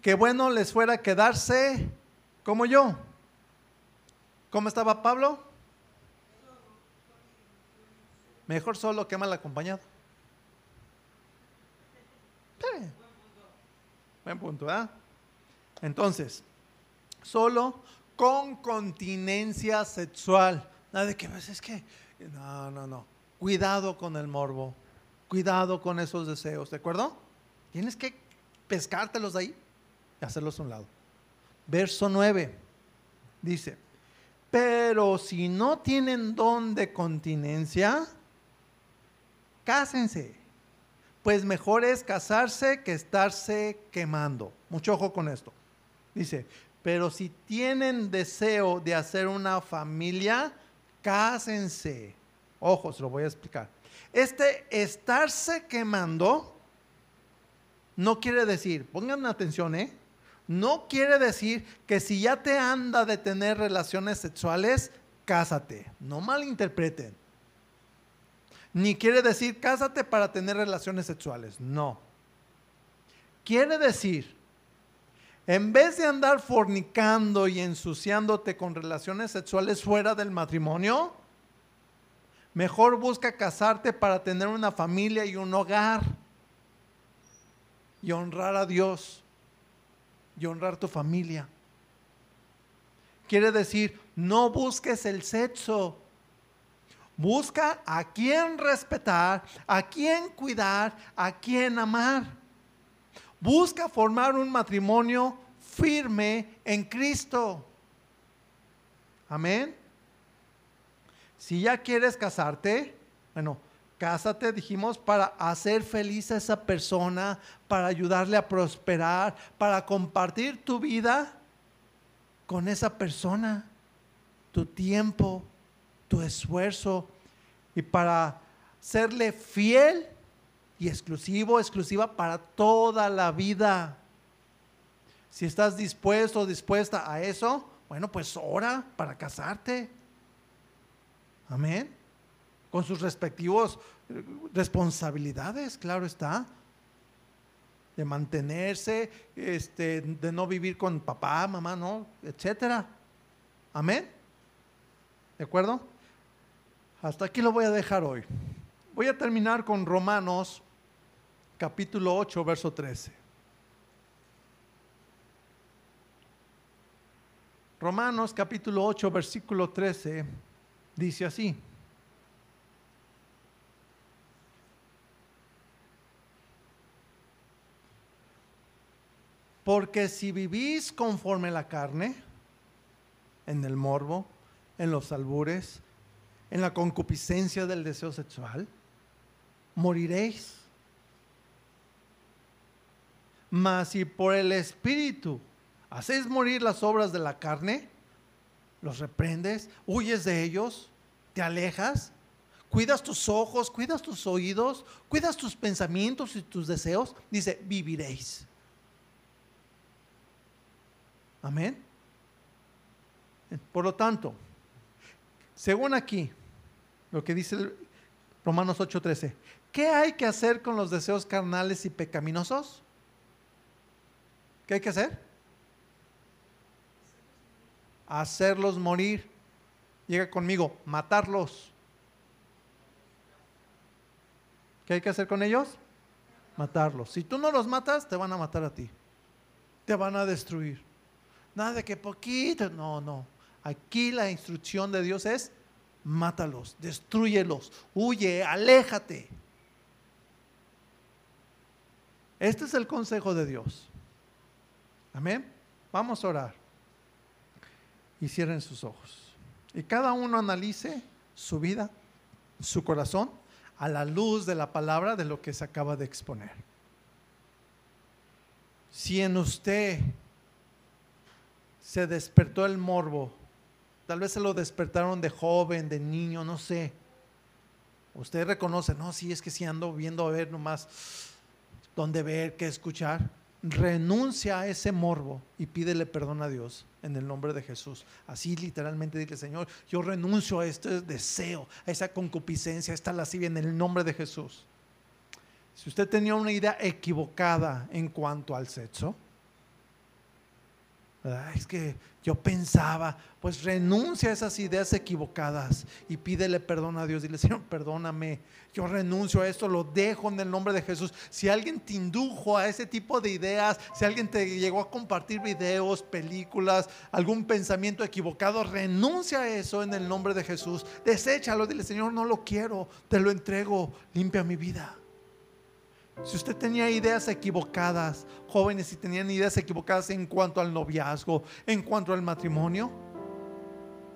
que bueno les fuera quedarse como yo. ¿Cómo estaba Pablo? Mejor solo que mal acompañado. Buen punto, ¿ah? Entonces, solo con continencia sexual. Nada de que pues, es que, no, no, no. Cuidado con el morbo. Cuidado con esos deseos, ¿de acuerdo? Tienes que pescártelos de ahí y hacerlos a un lado. Verso 9 dice, pero si no tienen don de continencia, cásense pues mejor es casarse que estarse quemando. Mucho ojo con esto. Dice, pero si tienen deseo de hacer una familia, cásense. Ojo, se lo voy a explicar. Este estarse quemando no quiere decir, pongan atención, ¿eh? No quiere decir que si ya te anda de tener relaciones sexuales, cásate. No malinterpreten ni quiere decir cásate para tener relaciones sexuales. No. Quiere decir, en vez de andar fornicando y ensuciándote con relaciones sexuales fuera del matrimonio, mejor busca casarte para tener una familia y un hogar y honrar a Dios y honrar tu familia. Quiere decir, no busques el sexo, Busca a quien respetar, a quien cuidar, a quien amar. Busca formar un matrimonio firme en Cristo. Amén. Si ya quieres casarte, bueno, cásate, dijimos, para hacer feliz a esa persona, para ayudarle a prosperar, para compartir tu vida con esa persona, tu tiempo, tu esfuerzo y para serle fiel y exclusivo, exclusiva para toda la vida. Si estás dispuesto o dispuesta a eso, bueno, pues ora para casarte. Amén. Con sus respectivos eh, responsabilidades, claro está. De mantenerse, este, de no vivir con papá, mamá, no, etcétera. Amén. ¿De acuerdo? Hasta aquí lo voy a dejar hoy. Voy a terminar con Romanos capítulo 8, verso 13. Romanos capítulo 8, versículo 13 dice así. Porque si vivís conforme la carne, en el morbo, en los albures, en la concupiscencia del deseo sexual, moriréis. Mas si por el Espíritu hacéis morir las obras de la carne, los reprendes, huyes de ellos, te alejas, cuidas tus ojos, cuidas tus oídos, cuidas tus pensamientos y tus deseos, dice, viviréis. Amén. Por lo tanto, según aquí, lo que dice Romanos 8:13. ¿Qué hay que hacer con los deseos carnales y pecaminosos? ¿Qué hay que hacer? Hacerlos morir. Llega conmigo, matarlos. ¿Qué hay que hacer con ellos? Matarlos. Si tú no los matas, te van a matar a ti. Te van a destruir. Nada de que poquito. No, no. Aquí la instrucción de Dios es mátalos, destruyelos, huye, aléjate. Este es el consejo de Dios. Amén. Vamos a orar. Y cierren sus ojos. Y cada uno analice su vida, su corazón, a la luz de la palabra de lo que se acaba de exponer. Si en usted se despertó el morbo, tal vez se lo despertaron de joven, de niño, no sé. Usted reconoce, no, sí, es que si ando viendo a ver nomás dónde ver, qué escuchar. Renuncia a ese morbo y pídele perdón a Dios en el nombre de Jesús. Así literalmente dile, Señor, yo renuncio a este deseo, a esa concupiscencia, a esta lascivia en el nombre de Jesús. Si usted tenía una idea equivocada en cuanto al sexo, es que yo pensaba, pues renuncia a esas ideas equivocadas y pídele perdón a Dios. Dile, Señor, perdóname, yo renuncio a esto, lo dejo en el nombre de Jesús. Si alguien te indujo a ese tipo de ideas, si alguien te llegó a compartir videos, películas, algún pensamiento equivocado, renuncia a eso en el nombre de Jesús. Deséchalo, dile, Señor, no lo quiero, te lo entrego, limpia mi vida. Si usted tenía ideas equivocadas, jóvenes, si tenían ideas equivocadas en cuanto al noviazgo, en cuanto al matrimonio,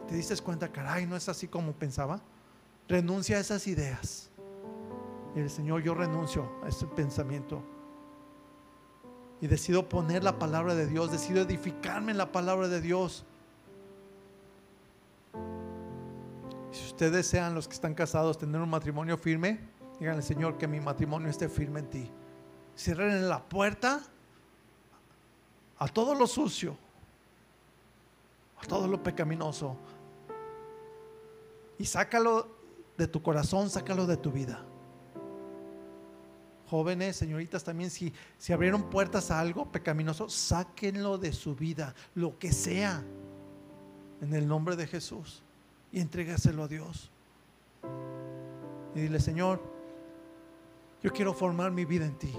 te diste cuenta, caray, no es así como pensaba. Renuncia a esas ideas. Y el Señor, yo renuncio a ese pensamiento. Y decido poner la palabra de Dios, decido edificarme en la palabra de Dios. Si ustedes desean, los que están casados, tener un matrimonio firme, Díganle, Señor, que mi matrimonio esté firme en ti. Cierren la puerta a todo lo sucio, a todo lo pecaminoso. Y sácalo de tu corazón, sácalo de tu vida. Jóvenes, señoritas, también si, si abrieron puertas a algo pecaminoso, sáquenlo de su vida, lo que sea, en el nombre de Jesús, y entrégaselo a Dios. Y dile, Señor, yo quiero formar mi vida en ti.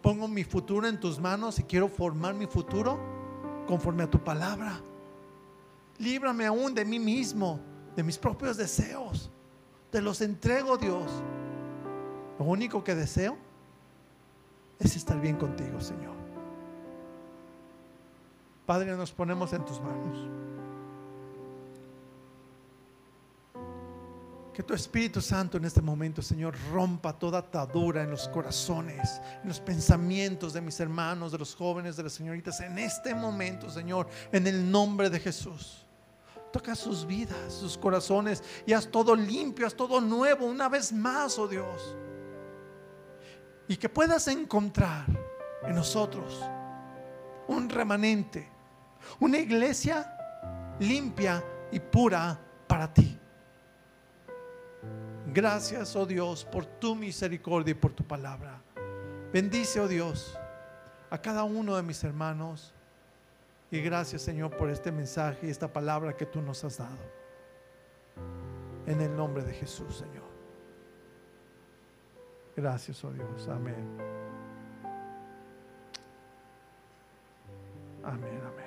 Pongo mi futuro en tus manos y quiero formar mi futuro conforme a tu palabra. Líbrame aún de mí mismo, de mis propios deseos. Te los entrego, Dios. Lo único que deseo es estar bien contigo, Señor. Padre, nos ponemos en tus manos. Que tu Espíritu Santo en este momento, Señor, rompa toda atadura en los corazones, en los pensamientos de mis hermanos, de los jóvenes, de las señoritas. En este momento, Señor, en el nombre de Jesús. Toca sus vidas, sus corazones y haz todo limpio, haz todo nuevo una vez más, oh Dios. Y que puedas encontrar en nosotros un remanente, una iglesia limpia y pura para ti. Gracias, oh Dios, por tu misericordia y por tu palabra. Bendice, oh Dios, a cada uno de mis hermanos. Y gracias, Señor, por este mensaje y esta palabra que tú nos has dado. En el nombre de Jesús, Señor. Gracias, oh Dios. Amén. Amén, amén.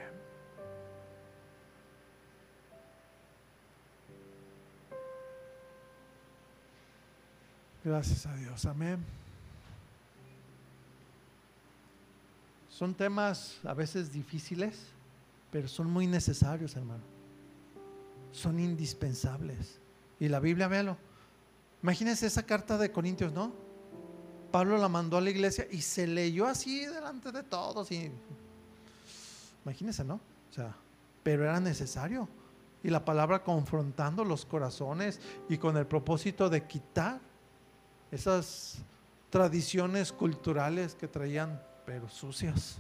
Gracias a Dios, amén. Son temas a veces difíciles, pero son muy necesarios, hermano. Son indispensables. Y la Biblia, véalo. Imagínense esa carta de Corintios, ¿no? Pablo la mandó a la iglesia y se leyó así delante de todos. Y... Imagínense, ¿no? O sea, pero era necesario. Y la palabra confrontando los corazones y con el propósito de quitar esas tradiciones culturales que traían, pero sucias.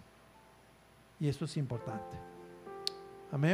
Y eso es importante.